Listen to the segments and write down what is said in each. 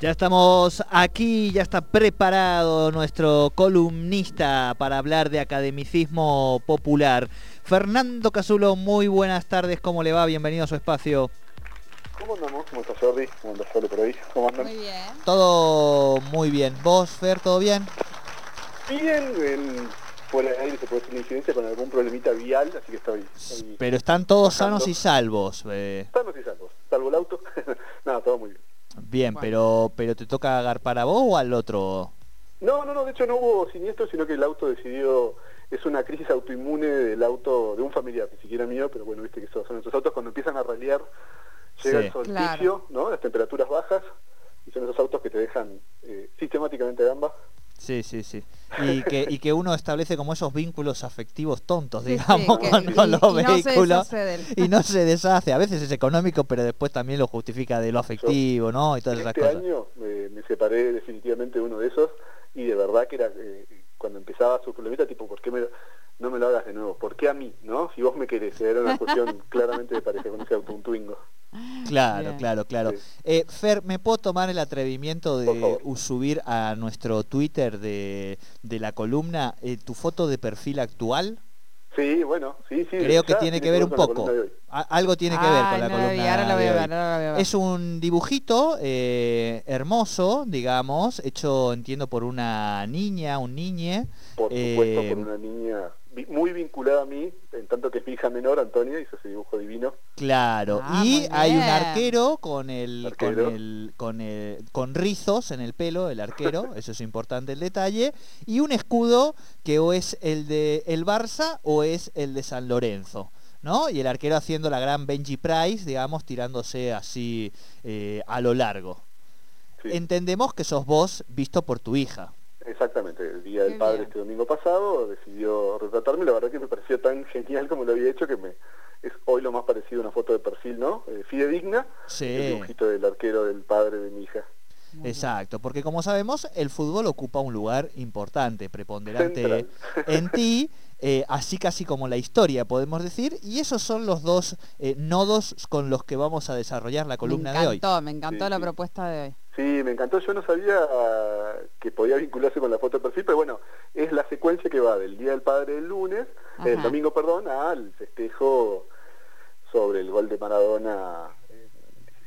Ya estamos aquí, ya está preparado nuestro columnista para hablar de academicismo popular. Fernando Casulo, muy buenas tardes, ¿cómo le va? Bienvenido a su espacio. ¿Cómo andamos? ¿Cómo está Jordi? ¿Cómo anda Jordi por ahí? ¿Cómo andan? Muy bien. Todo muy bien. ¿Vos, Fer, todo bien? Bien, en, fuera de aire se puede hacer una incidencia con algún problemita vial, así que estoy... estoy Pero están todos Bajando. sanos y salvos. eh. sanos y salvos, salvo el auto. Nada, todo muy bien. Bien, Bueno. pero pero ¿te toca agarpar a vos o al otro? No, no, no, de hecho no hubo siniestro, sino que el auto decidió... Es una crisis autoinmune del auto de un familiar, ni siquiera mío, pero bueno, viste que son, son esos autos cuando empiezan a ralear, llega Sí. el solsticio, Claro. ¿no? Las temperaturas bajas, y son esos autos que te dejan eh, sistemáticamente gamba. Sí, sí, sí. Y que, y que uno establece como esos vínculos afectivos tontos, Sí, sí, digamos, que- con, y- con los y no se vehículos. él. y no se deshace. A veces es económico, pero después también lo justifica de lo afectivo, ¿no? Y todas esas este cosas. año me, me separé definitivamente de uno de esos y de verdad que era eh, cuando empezaba su problemita tipo ¿por qué me, no me lo hagas de nuevo? ¿por qué a mí? ¿no? si vos me querés era una cuestión claramente de pareja con ese auto un Twingo Claro, Bien. claro, claro. Sí. Eh, Fer, ¿me puedo tomar el atrevimiento de subir a nuestro Twitter de, de la columna eh, tu foto de perfil actual? sí bueno sí sí Creo que ya tiene que ver un poco. algo tiene que ver con la columna. Es un dibujito eh, hermoso, digamos, hecho, entiendo, por una niña, un niñe. por supuesto Eh, por una niña muy vinculada a mí en tanto que es mi hija menor Antonia hizo ese dibujo divino Claro, Ah, y hay un arquero con el, Arquero. con el, con el, con rizos en el pelo, el arquero, eso es importante el detalle, y un escudo que o es el de el Barça o es el de San Lorenzo, ¿no? Y el arquero haciendo la gran Benji Price, digamos, tirándose así eh, a lo largo. Sí. Entendemos que sos vos visto por tu hija. Exactamente, el Día del Padre bien. este domingo pasado decidió retratarme, la verdad que me pareció tan genial como lo había hecho que me es hoy lo más parecido a una foto de perfil, ¿no? Eh, fidedigna, el Sí. dibujito del arquero del padre de mi hija. Exacto, porque como sabemos, el fútbol ocupa un lugar importante, preponderante Central. en ti, eh, así casi como la historia, podemos decir, y esos son los dos eh, nodos con los que vamos a desarrollar la columna me de hoy. encantó, me encantó Sí, la sí. propuesta de hoy. Sí, me encantó, yo no sabía que podía vincularse con la foto de perfil, pero bueno, es la secuencia que va del Día del Padre del lunes, Ajá. el domingo, perdón, al festejo sobre el gol de Maradona en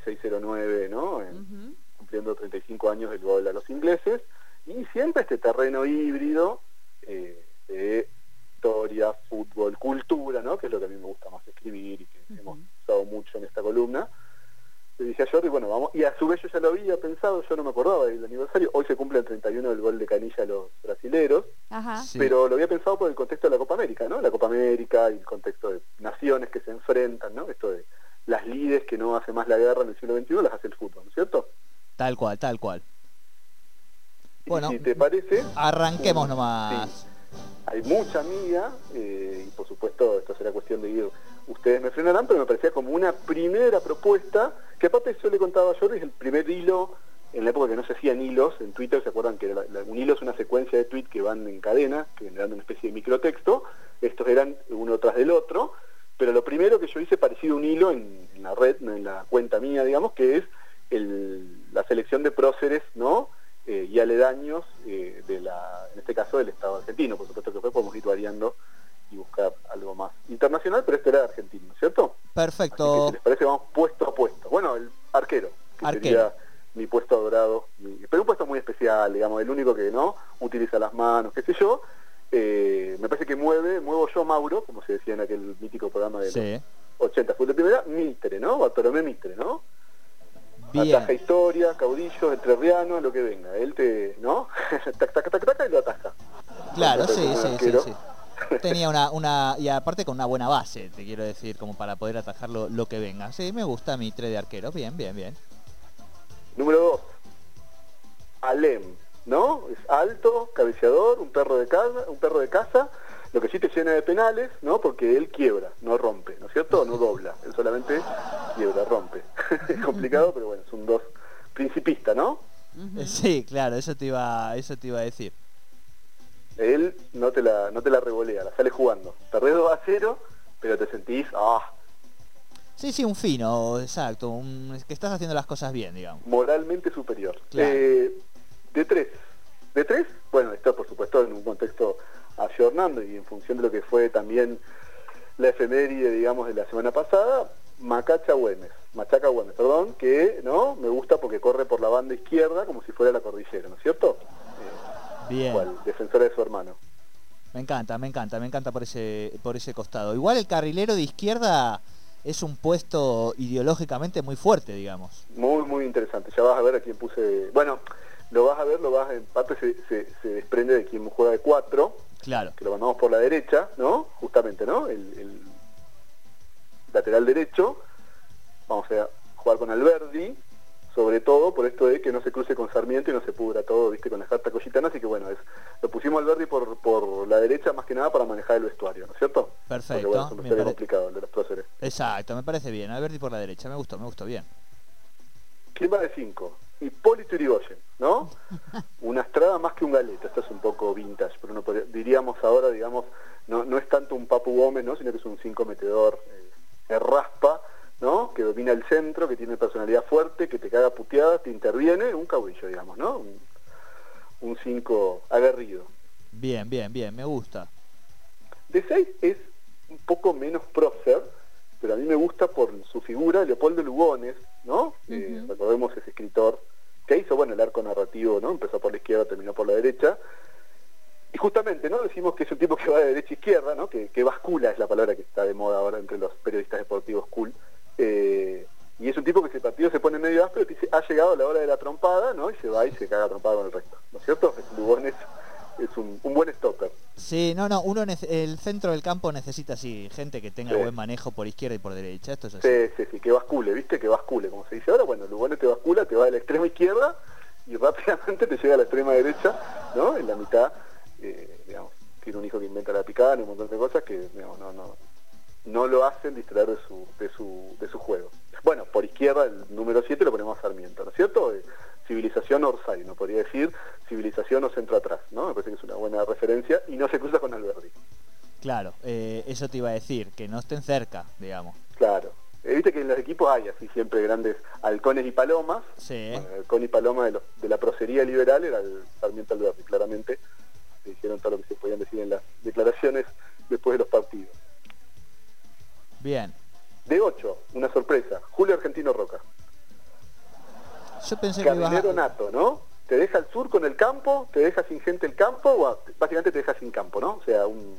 1609, ¿no? En- Ujú. cumpliendo 35 años del gol a los ingleses, y siempre este terreno híbrido eh, de historia, fútbol, cultura, ¿no? que es lo que a mí me gusta más escribir y que hemos usado mucho en esta columna. Le dije a Jordi, bueno, vamos, y a su vez yo ya lo había pensado, yo no me acordaba del aniversario, hoy se cumple el 31 del gol de Canilla a los brasileros, Ajá. Sí. pero lo había pensado por el contexto de la Copa América, ¿no? La Copa América y el contexto de naciones que se enfrentan, ¿no? Esto de las lides que no hace más la guerra en el siglo XXI, las hace el fútbol, ¿no es cierto? Tal cual, tal cual. Bueno. si te parece, Arranquemos Sí. Hay mucha amiga, eh, y por supuesto esto será cuestión de ir, ustedes me frenarán, pero me parecía como una primera propuesta, que aparte yo le contaba a Jordi, es el primer hilo, en la época que no se hacían hilos, en Twitter, ¿se acuerdan que un hilo es una secuencia de tweets que van en cadena, que generando una especie de microtexto, estos eran uno tras del otro, pero lo primero que yo hice parecido a un hilo en, la red, en la cuenta mía, digamos, que es la selección de próceres, ¿no? Eh, y aledaños eh, de la, en este caso del Estado argentino, por supuesto que después podemos ir variando y buscar algo más internacional, pero este era argentino, ¿no es ¿cierto? Que Perfecto. si les parece vamos puesto a puesto. Bueno, el arquero, que Arquero. sería mi puesto adorado, mi- pero un puesto muy especial, digamos, el único que no utiliza las manos, qué sé yo. Eh, me parece que mueve, muevo yo Mauro, como se decía en aquel mítico programa de Sí. los 80, fue de primera, Mitre, ¿no? Bartolomé Mitre, ¿no? Bien. Ataja historia, caudillos, entrerriano, lo que venga. Él te, ¿no? tac, tac, tac, tac, y lo ataja. Claro, sí, sí, sí, sí. Tenía una, una, y aparte con una buena base, te quiero decir, como para poder atajar lo, lo que venga. Sí, me gusta mi 3 de arquero. Bien, bien, bien. Número dos, Alem, ¿no? Es alto, cabeceador, un perro de casa, un perro de casa, lo que sí te llena de penales, ¿no? Porque él quiebra, no rompe, ¿no es cierto? No dobla, él solamente quiebra, rompe. es complicado, pero bueno, es un dos principista, ¿no? Ujú. Sí, claro, eso te iba, eso te iba a decir. Él no te la, no te la revolea, la sale jugando. Perdés 2 a 0, pero te sentís, ah, Sí, sí, un fino, exacto, un, que estás haciendo las cosas bien, digamos. Moralmente superior. Claro. Eh, de tres. ¿De tres? Bueno, esto por supuesto en un contexto ayornando y en función de lo que fue también la efeméride, digamos, de la semana pasada, Macacha Güemes, Machaca Güemes, perdón, que no me gusta porque corre por la banda izquierda como si fuera la cordillera, ¿no es cierto? Eh, Bien. igual, defensora de su hermano. Me encanta, me encanta, me encanta por ese, por ese costado. Igual el carrilero de izquierda es un puesto ideológicamente muy fuerte, digamos. Muy, muy interesante. Ya vas a ver a quién puse. Bueno, lo vas a ver, lo vas en parte se, se, se desprende de quien juega de cuatro, Claro. que lo mandamos por la derecha, ¿no? Justamente, ¿no? El, el lateral derecho. Vamos a jugar con Alberdi, sobre todo por esto de que no se cruce con Sarmiento y no se pudra todo, viste, con las cartas collitanas, así que bueno, es, lo pusimos a Alberdi por, por la derecha más que nada para manejar el vestuario, ¿no es cierto? Perfecto, bueno, es un me vestuario pare- complicado el de los próceres. Exacto, me parece bien. Alberti por la derecha, me gustó, me gustó bien. ¿Quién va de 5? Hipólito Yrigoyen, ¿no? Una estrada más que un galeta, esto es un poco vintage, pero no podría- diríamos ahora, digamos, no, no es tanto un Papu Gómez, ¿no? Sino que es un 5 metedor eh, raspa, ¿no? Que domina el centro, que tiene personalidad fuerte, que te caga puteadas, te interviene, un cabrillo, digamos, ¿no? Un 5 aguerrido. Bien, bien, bien, me gusta. De 6 es un poco menos prócer, pero a mí me gusta por su figura, Leopoldo Lugones, ¿no? Eh, Ujú. recordemos ese escritor que hizo, bueno, el arco narrativo, ¿no? Empezó por la izquierda, terminó por la derecha. Y justamente, ¿no? Decimos que es un tipo que va de derecha a izquierda, ¿no? Que, que bascula es la palabra que está de moda ahora entre los periodistas deportivos cool. Eh, y es un tipo que si el partido se pone medio áspero, dice, ha llegado la hora de la trompada, ¿no? Y se va y se caga trompada con el resto, ¿no es cierto? Lugones es un, un buen stopper. Sí, no, no, uno el centro del campo necesita así, gente que tenga Sí. buen manejo por izquierda y por derecha. Esto es así. Sí, sí, sí, que bascule, ¿viste? Que bascule, como se dice ahora. Bueno, Lugones te bascula, te va de la extrema izquierda y rápidamente te llega a la extrema derecha, ¿no? En la mitad, eh, digamos, tiene un hijo que inventa la picada y un montón de cosas que digamos, no, no, no lo hacen distraer de su, de su, de su juego. Bueno, por izquierda el número 7 lo ponemos a Sarmiento, ¿no es cierto? Civilización Orsay, no podría decir civilización o centro atrás, ¿no? Me parece que es una buena referencia y no se cruza con Alberti. Claro, eh, eso te iba a decir, que no estén cerca, digamos. Claro. Eh, Viste que en los equipos hay así siempre grandes halcones y palomas. Sí. Bueno, el halcón y paloma de la procería liberal era el Sarmiento Alberti, claramente. Se dijeron todo lo que se podían decir en las declaraciones después de los partidos. Bien. De 8, una sorpresa. Julio Argentino Roca. Yo pensé que ibas Carrilero a... nato, ¿no? Te deja al sur con el campo, te deja sin gente el campo, o básicamente te deja sin campo, ¿no? O sea, un,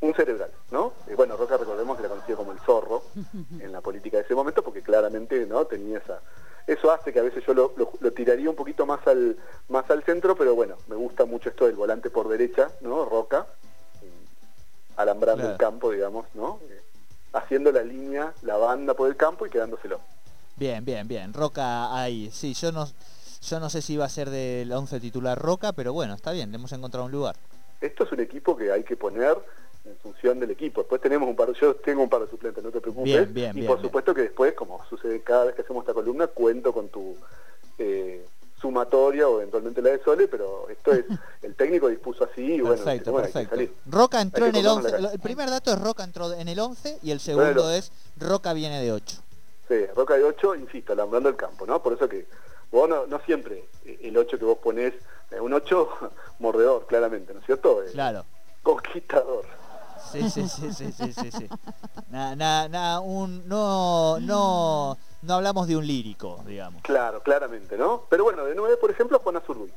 un cerebral, ¿no? Eh, bueno, Roca recordemos que la conocía como el zorro en la política de ese momento, porque claramente no tenía esa... Eso hace que a veces yo lo, lo- lo tiraría un poquito más al, más al centro, pero bueno, me gusta mucho esto del volante por derecha, ¿no? Roca, eh, alambrando Claro. el campo, digamos, ¿no? Eh, haciendo la línea, la banda por el campo y quedándoselo. Bien, bien, bien. Roca ahí. Sí, yo no, yo no sé si iba a ser del 11 titular Roca, pero bueno, está bien, le hemos encontrado un lugar. esto es un equipo que hay que poner en función del equipo. Después tenemos un par, yo tengo un par de suplentes, no te preocupes. Bien, bien, y bien, por supuesto que después, como sucede cada vez que hacemos esta columna, cuento con tu eh, sumatoria o eventualmente la de Sole, pero esto es, el técnico dispuso así y bueno, perfecto, bueno, hay que perfecto. salir. Roca entró Hay en el cortarnos 11. la calle. El primer dato es Roca entró en el 11 y el segundo Bueno. es Roca viene de 8. Sí, Roca de 8, insisto, alambrando el campo, ¿no? Por eso que vos no, no siempre eh, el 8 que vos ponés, eh, un 8 mordedor, claramente, ¿no es cierto? Eh, Claro. Conquistador. Sí, sí, sí, sí, sí, sí, sí. Na- na- na- un, no, no, no hablamos de un lírico, digamos. Claro, claramente, ¿no? Pero bueno, de 9, por ejemplo, Juana Zurduy.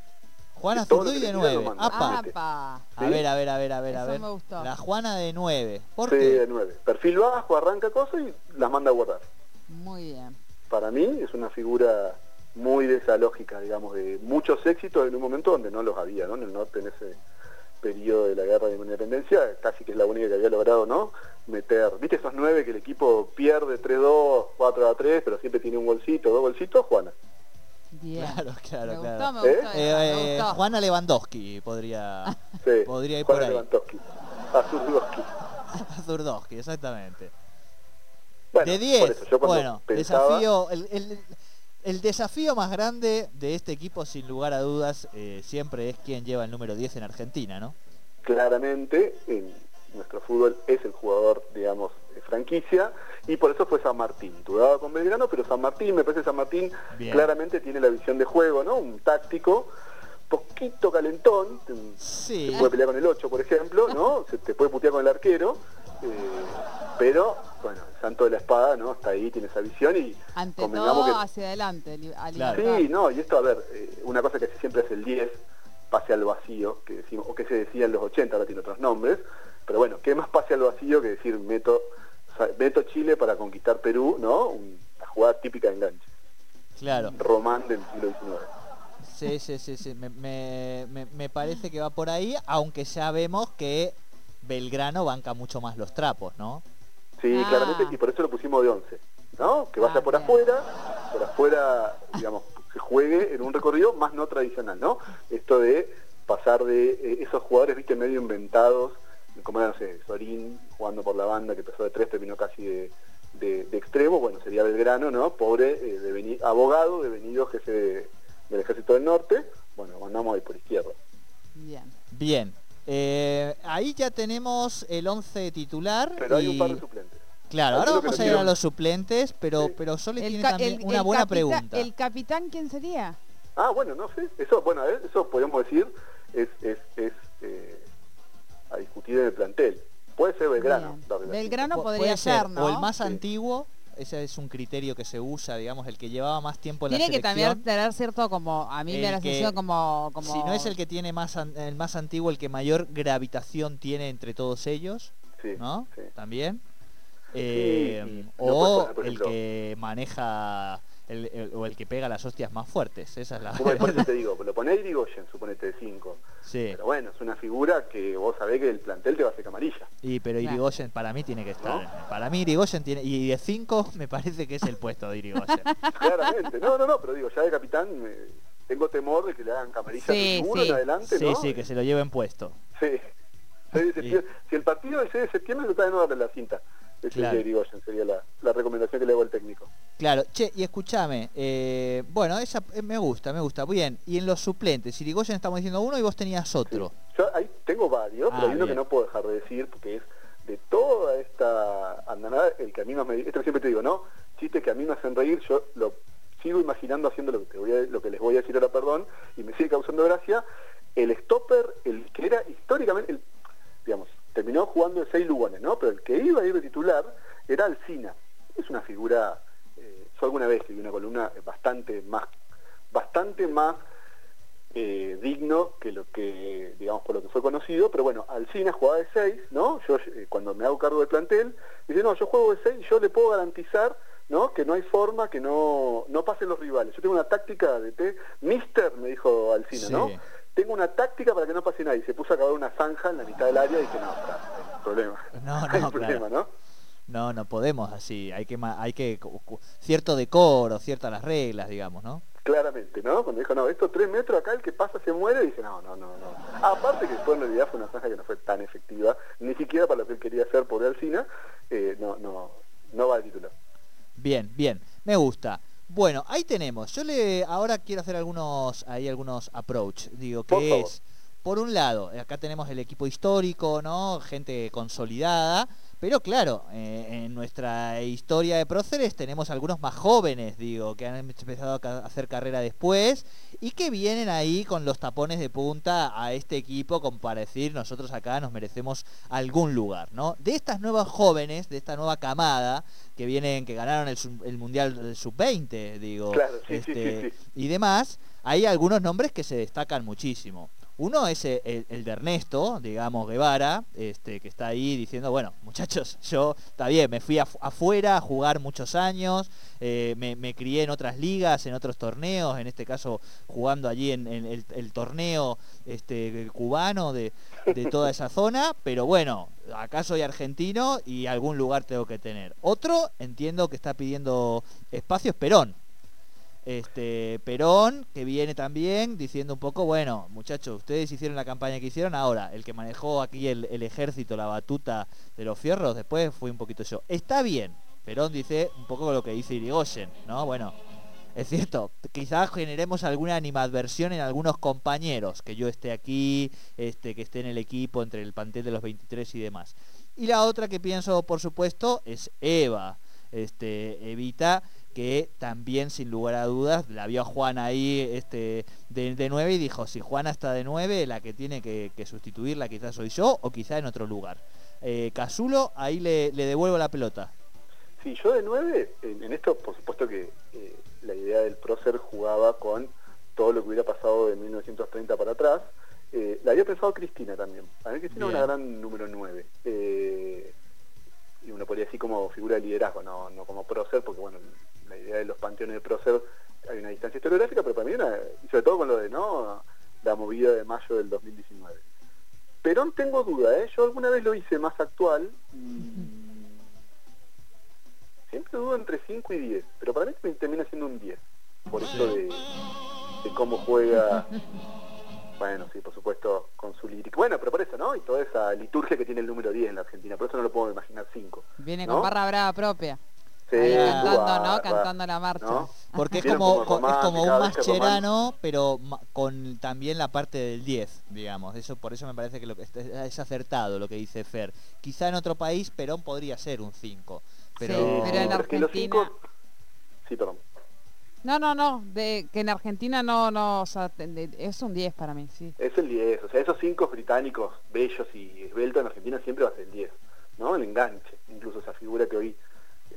Juana Zurduy de le tira lo 9. manda. Apa. A ver, a ver, a ver, a ver, a ver. me gustó. La Juana de 9. ¿Por Sí, de qué? 9. Perfil bajo, arranca cosas y las manda a guardar. Muy bien. Para mí es una figura muy de esa lógica, digamos, de muchos éxitos en un momento donde no los había, ¿no? En el norte, en ese periodo de la guerra de independencia, casi que es la única que había logrado, ¿no? Meter, ¿viste esos nueve que el equipo pierde 3-2, 4-3, pero siempre tiene un golcito, dos golcitos? Juana. Bien. Claro, claro, me claro. gustó, me ¿Eh? gustó. esa, Eh, me eh, gustó. Juana Lewandowski podría. Sí, Podría ir Juana por ahí. Lewandowski. A Zurdowski. Zurdowski, exactamente. Bueno, de por 10. eso, yo cuando Bueno, pensaba- desafío. El, el- el desafío más grande de este equipo, sin lugar a dudas, eh, siempre es quien lleva el número 10 en Argentina, ¿no? claramente en nuestro fútbol es el jugador, digamos, eh, franquicia, y por eso fue San Martín. Dudaba con Belgrano, pero San Martín, me parece que San Martín Bien. claramente tiene la visión de juego, ¿no? Un táctico, poquito calentón, Sí. se puede pelear con el 8, por ejemplo, ¿no? Se te puede putear con el arquero, eh, pero, bueno, el santo de la espada, ¿no? Está ahí, tiene esa visión y Ante convengamos todo, que... hacia adelante, Claro. Sí, no, y esto, a ver, eh, una cosa que siempre es el 10, pase al vacío, que decimos, o que se decía en los 80, ahora tiene otros nombres, pero bueno, ¿qué más pase al vacío que decir meto, o sea, meto Chile para conquistar Perú, ¿no? Una jugada típica de enganche, Claro. román del siglo XIX. Sí, sí, sí, sí. Me, me- me- me parece que va por ahí, aunque sabemos que Belgrano banca mucho más los trapos, ¿no? Sí, Ah. claramente, y por eso lo pusimos de 11, ¿no? Que vaya Ah, por bien. afuera, por afuera, digamos, se juegue en un recorrido más no tradicional, ¿no? Esto de pasar de eh, esos jugadores, viste, medio inventados, como era, no sé, Sorín jugando por la banda, que empezó de tres, terminó casi de, de- de extremo, bueno, sería Belgrano, ¿no? Pobre, eh, deveni- abogado, devenido jefe de- del Ejército del Norte, bueno, mandamos ahí por izquierda. Bien. Bien. Eh, ahí ya tenemos el 11 titular. Pero hay un par de suplentes. Claro, ahora vamos a ir a los suplentes, pero, Sí. pero Sole tiene también el- una el buena pregunta. ¿El capitán quién sería? Ah, bueno, no sé. Eso, bueno, ver, eso podemos decir es, es, es eh, a discutir en el plantel. Puede ser Belgrano. Belgrano Pu- podría puede ser, ser, ¿no? O el más Sí. antiguo, ese es un criterio que se usa, digamos, el que llevaba más tiempo en Tiene la que selección. también tener cierto como, a mí me da la que- sensación como, como... Si no es el que tiene más an- el más antiguo, el que mayor gravitación tiene entre todos ellos, Sí, ¿no? sí. También. Eh, o el que maneja el, el- o el que pega las hostias más fuertes. Esa es la. Por eso te digo, lo ponés Irigoyen, suponete de 5. sí. Pero bueno, es una figura que vos sabés que el plantel te va a hacer camarilla. Y pero. Irigoyen para mí tiene que estar. ¿No? Para mí Irigoyen tiene y de 5 me parece que es el puesto de Irigoyen. Claramente. No, no, no, pero digo, ya de capitán eh, tengo temor de que le hagan camarilla Sí, seguro sí. en adelante, sí, ¿no? sí, que se lo lleven puesto. Sí. 6 de septiembre- Si el partido del 6 de septiembre está de no darle la cinta. Ese Claro. de Irigoyen sería la, la recomendación que le hago al técnico. Claro, che, y escúchame, eh, bueno, esa eh, me gusta, me gusta. Bien, y en los suplentes, Irigoyen estamos diciendo uno y vos tenías otro. Yo ahí tengo varios, Ah, pero hay uno que no puedo dejar de decir, porque es de toda esta andanada, el que a mí me... Esto siempre te digo, ¿no? Chistes que a mí me hacen reír, yo lo sigo imaginando haciendo lo que, te voy a- lo que les voy a decir ahora, perdón, y me sigue causando gracia. El stopper, el que era históricamente, el, terminó jugando en seis lugares, ¿no? Pero el que iba a ir de titular era Alcina. Es una figura, eh, yo alguna vez escribí una columna bastante más, bastante más eh, digno que lo que, digamos, por lo que fue conocido, pero bueno, Alcina jugaba de 6, ¿no? Yo eh, cuando me hago cargo del plantel, dice, no, yo juego de 6, yo le puedo garantizar, ¿no? Que no hay forma que no, no pasen los rivales. Yo tengo una táctica de T, Mister, me dijo Alcina, Sí. ¿no? Tengo una táctica para que no pase nadie. Se puso a cavar una zanja en la mitad del área y dije, no, está, hay un problema. No, hay no, un problema, claro. ¿no? No, no podemos así, hay que hay que cierto decoro, ciertas las reglas, digamos, ¿no? Claramente, ¿no? Cuando dijo, no, estos tres metros acá, el que pasa se muere, dije, no, no, no, no. Aparte que después en realidad fue una zanja que no fue tan efectiva, ni siquiera para lo que él quería hacer por Alcina, eh, no, no, no va de titular. Bien, bien, me gusta. Bueno, ahí tenemos. Yo le ahora quiero hacer algunos ahí algunos approach, digo que Por favor. es por un lado, acá tenemos el equipo histórico, ¿no? Gente consolidada, pero claro, eh, en nuestra historia de próceres tenemos algunos más jóvenes, digo, que han empezado a hacer carrera después y que vienen ahí con los tapones de punta a este equipo como para decir nosotros acá nos merecemos algún lugar, ¿no? De estas nuevas jóvenes, de esta nueva camada que vienen, que ganaron el, sub- el mundial sub-20, digo, Claro, sí, sí, este, sí, sí. y demás, hay algunos nombres que se destacan muchísimo. Uno es el, de Ernesto, digamos, Guevara, este, que está ahí diciendo, bueno, muchachos, yo, está bien, me fui af- afuera a jugar muchos años, eh, me, crié en otras ligas, en otros torneos, en este caso jugando allí en, el torneo este, cubano de, de toda esa zona, pero bueno, acá soy argentino y algún lugar tengo que tener. Otro, entiendo que está pidiendo espacio, es Perón. Este Perón, que viene también diciendo un poco, bueno, muchachos, ustedes hicieron la campaña que hicieron, ahora el que manejó aquí el, ejército, la batuta de los fierros, después fui un poquito yo. Está bien, Perón dice un poco lo que dice Irigoyen, ¿no? Bueno, es cierto, quizás generemos alguna animadversión en algunos compañeros, que yo esté aquí, este, que esté en el equipo, entre el plantel de los 23 y demás. Y la otra que pienso, por supuesto, es Eva. Este, Evita, que también, sin lugar a dudas, la vio a Juana ahí este, de, de 9 y dijo, si Juana está de 9, la que tiene que, que sustituirla quizás soy yo o quizás en otro lugar. Eh, Casulo, ahí le, le devuelvo la pelota. Sí, yo de 9, en, en esto por supuesto que eh, la idea del prócer jugaba con todo lo que hubiera pasado de 1930 para atrás. Eh, la había pensado Cristina también. A mí Cristina es una gran número 9. Eh, y uno podría decir como figura de liderazgo, no, no como prócer, porque bueno, idea de prócer hay una distancia historiográfica, pero para mí una, y sobre todo con lo de no la movida de mayo del 2019. Perón tengo duda, ¿eh? yo alguna vez lo hice más actual y siempre dudo entre 5 y 10, pero para mí termina siendo un 10, por eso de, de cómo juega, bueno, sí, por supuesto, con su lírica. Bueno, pero por eso, ¿no? Y toda esa liturgia que tiene el número 10 en la Argentina, por eso no lo puedo imaginar 5. Viene ¿no? con barra brava propia. Sí, Ahí cantando, ¿no? Cantando la marcha. ¿no? Porque es como, como co- es como un mascherano, pero con también la parte del 10, digamos. Eso Por eso me parece que lo que es, es acertado lo que dice Fer. Quizá en otro país Perón podría ser un 5. Pero, Sí, pero en Argentina- cinco- Sí, perdón. No, no, no. De, que en Argentina no, no, o sea, de- es un 10 para mí, sí. Es el 10, o sea, esos cinco británicos bellos y esbeltos en Argentina siempre va a ser el 10, ¿no? El enganche, incluso esa figura que hoy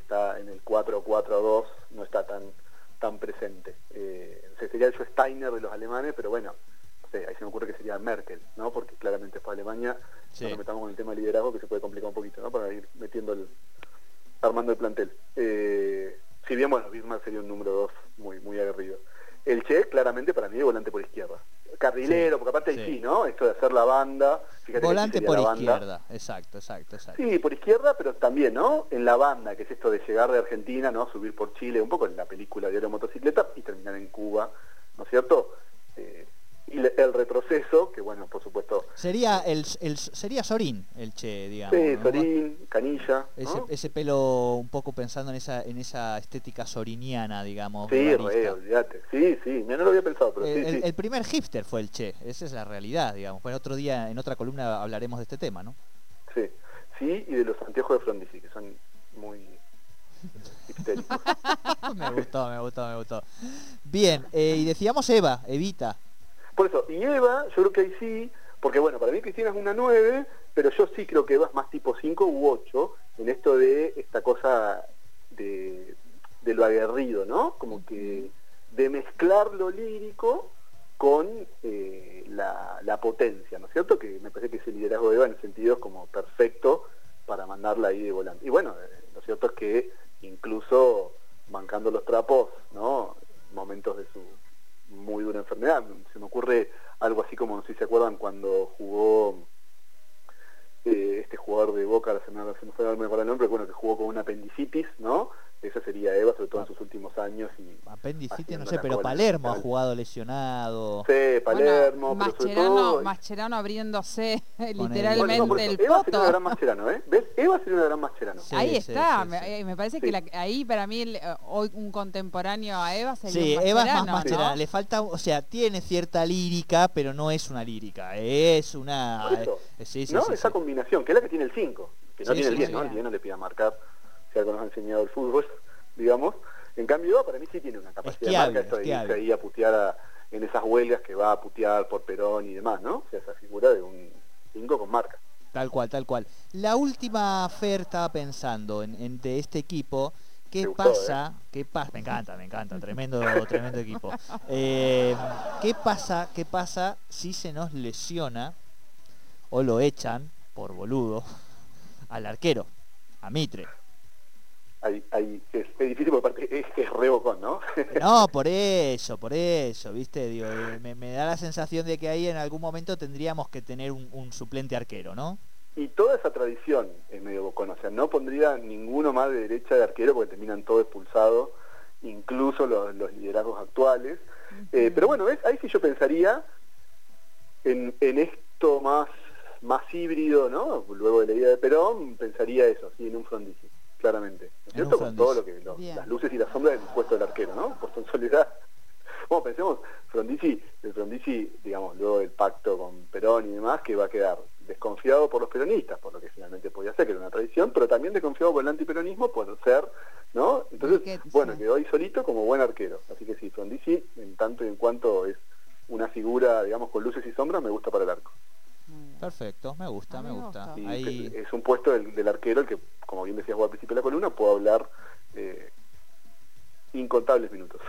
está en el 4-4-2 no está tan tan presente. Eh, o sea, sería el Steiner de los alemanes, pero bueno, ahí se me ocurre que sería Merkel, ¿no? Porque claramente fue Alemania, Sí. no nos metamos con el tema de liderazgo que se puede complicar un poquito, ¿no? Para ir metiendo el, armando el plantel. Eh, si bien, bueno, Bismarck sería un número 2 muy, muy aguerrido. El Che, claramente, para mí, de volante por izquierda. Carrilero, Sí, porque aparte ahí sí. sí, ¿no? Esto de hacer la banda. fíjate volante por la banda. izquierda. Exacto, exacto, exacto. Sí, por izquierda, pero también, ¿no? En la banda, que es esto de llegar de Argentina, ¿no? Subir por Chile, un poco en la película Diario de Motocicleta y terminar en Cuba, ¿no es cierto? Eh, y le- el retroceso, que bueno, por supuesto, Sería el, el- sería Sorín el Che, digamos. sí, ¿no? Sorín, Canilla, ¿no? Ese, ese pelo un poco pensando en esa en esa estética soriniana, digamos. Sí, re, olvídate. Sí, sí, no lo había pensado, pero el, sí, el- sí. el primer hipster fue el Che, esa es la realidad, digamos. Bueno, otro día en otra columna hablaremos de este tema, ¿no? Sí, sí, y de los anteojos de Frondizi, que son muy histéricos. me gustó, me gustó, me gustó. Bien, eh, y decíamos Eva, Evita. Por eso, y Eva, yo creo que ahí sí, porque bueno, para mí Cristina es una 9, pero yo sí creo que Eva es más tipo 5 u 8 en esto de esta cosa de, de lo aguerrido, ¿no? Como que de mezclar lo lírico con eh, la, la potencia, ¿no es cierto? Que me parece que ese liderazgo de Eva en ese sentido es como perfecto para mandarla ahí de volante. Y bueno, eh, lo cierto es que incluso bancando los trapos, ¿no? Momentos de su muy dura enfermedad. Se me ocurre algo así como, si se acuerdan, cuando jugó eh, este jugador de Boca, se me, se me fue el nombre, pero bueno, que jugó con una apendicitis, ¿no? Esa sería Eva, sobre todo en sus últimos años. y Apendicitis, no sé, pero. Palermo ha jugado lesionado. Sí, Palermo, Bueno, pero sobre todo... Mascherano abriéndose literalmente Bueno, no, el Eva sería una gran Mascherano, ¿eh? ¿Ves? Eva sería una gran Mascherano. Sí, ahí sí, está, sí, me, sí. eh, me parece Sí. que la- ahí para mí el, hoy un contemporáneo a Eva sería Sí, un Eva es más Mascherano, Mascherano. ¿no? Le falta, o sea, tiene cierta lírica, pero no es una lírica. Es una. Eh, sí, sí, ¿no? sí, Esa sí. combinación, que es la que tiene el 5, que no Sí, tiene sí, el 10, sí. ¿no? El 10 no le pida marcar, si algo nos ha enseñado el fútbol, digamos. En cambio, para mí sí tiene una capacidad de marca, esto de irse ahí a putear a- en esas huelgas que va a putear por Perón y demás, ¿no? O sea, esa figura de un 5 con marca. Tal cual, tal cual. La última Fer estaba pensando en, en de este equipo. ¿Qué Te gustó, pasa? ¿Qué pasa? Me encanta, me encanta. Tremendo, tremendo equipo. Eh, ¿Qué pasa? ¿Qué pasa si se nos lesiona o lo echan por boludo al arquero, a Mitre? Ahí, ahí es, es difícil porque aparte es, es re bocón, ¿no? No, por eso, por eso, ¿viste? Digo, eh, me, me da la sensación de que ahí en algún momento tendríamos que tener un, un suplente arquero, ¿no? Y toda esa tradición es medio bocón, o sea, no pondría ninguno más de derecha de arquero porque terminan todos expulsados, incluso los, los liderazgos actuales. Eh, pero bueno, ¿ves? ahí sí yo pensaría en, en esto más, más híbrido, ¿no? Luego de la idea de Perón, pensaría eso, sí, en un frondizi, claramente. Un Con todo lo que, lo- las luces y las sombras del puesto del arquero, ¿no? Puesto en soledad. Bueno, pensemos, Frondizi, el Frondizi, digamos, luego del pacto con Perón y demás, que va a quedar desconfiado por los peronistas, por lo que finalmente podía ser, que por el antiperonismo por ser, ¿no? Entonces, bueno, sí. quedó ahí solito como buen arquero. Así que sí, Frondizi, en tanto y en cuanto es una figura, digamos, con luces y sombras, me gusta para el arco. Perfecto, me gusta, me me gusta. gusta. Y Ahí... es un puesto del, del arquero el que, como bien decías vos al principio de la columna, puedo hablar eh, incontables minutos.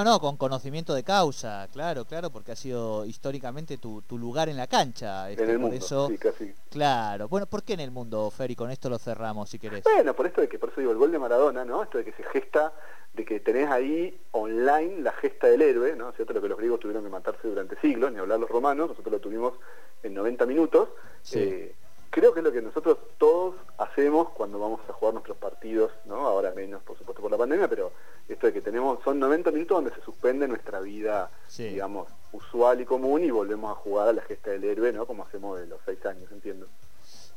No, no, con conocimiento de causa, claro, claro, porque ha sido históricamente tu, tu lugar en la cancha. este, en el por mundo, eso, sí, casi. claro. Bueno, ¿por qué en el mundo, Fer? Y con esto lo cerramos, si querés. Bueno, por esto de que, por eso digo, el gol de Maradona, ¿no? Esto de que se gesta, de que tenés ahí online la gesta del héroe, ¿no? ¿Cierto? Lo que los griegos tuvieron que matarse durante siglos, ni hablar los romanos, nosotros lo tuvimos en 90 minutos. Sí. Eh, creo que es lo que nosotros todos hacemos cuando vamos a jugar nuestros partidos, ¿no? Ahora menos, por supuesto, por la pandemia, pero esto de que tenemos, son 90 minutos donde se suspende nuestra vida, Sí. digamos, usual y común y volvemos a jugar a la gesta del héroe, ¿no? Como hacemos de los seis años, entiendo.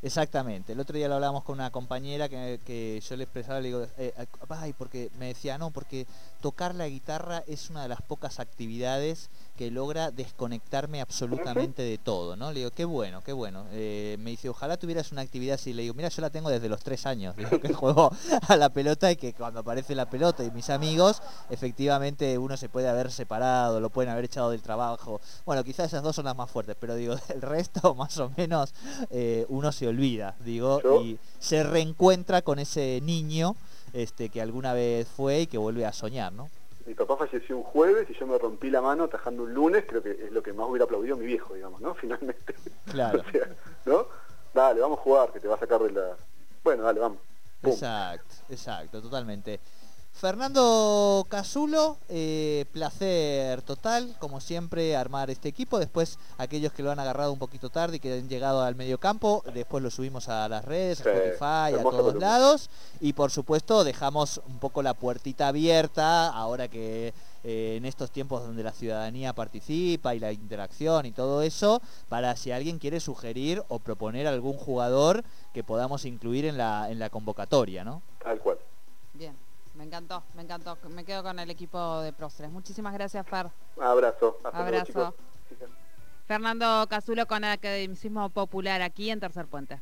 Exactamente. El otro día lo hablábamos con una compañera que, que yo le expresaba, le digo, eh, ay, porque me decía, no, porque tocar la guitarra es una de las pocas actividades que logra desconectarme absolutamente de todo, ¿no? Le digo, qué bueno, qué bueno. Eh, me dice, ojalá tuvieras una actividad así. Le digo, mira, yo la tengo desde los tres años, digo, que juego a la pelota y que cuando aparece la pelota y mis amigos, efectivamente uno se puede haber separado, lo pueden haber echado del trabajo. Bueno, quizás esas dos son las más fuertes, pero digo, el resto más o menos eh, uno se olvida, digo, Yo- y se reencuentra con ese niño este, que alguna vez fue y que vuelve a soñar, ¿no? Mi papá falleció un jueves y yo me rompí la mano atajando un lunes, creo que es lo que más hubiera aplaudido mi viejo, digamos, ¿no? Finalmente. Claro. O sea, ¿no? Dale, vamos a jugar, que te va a sacar de la... Bueno, dale, vamos. Pum. Exacto, exacto, totalmente. Fernando Casulo, eh, placer total, como siempre, armar este equipo. Después, aquellos que lo han agarrado un poquito tarde y que han llegado al medio campo, después lo subimos a las redes, a Sí, Spotify, a todos lados. Y por supuesto, dejamos un poco la puertita abierta, ahora que eh, en estos tiempos donde la ciudadanía participa y la interacción y todo eso, para si alguien quiere sugerir o proponer algún jugador que podamos incluir en la, en la convocatoria, ¿no? Tal cual. Me encantó, me encantó. Me quedo con el equipo de Próceres. Muchísimas gracias, Fer. Abrazo. Hasta Abrazo. Fernando Casulo con Academicismo Popular aquí en Tercer Puente.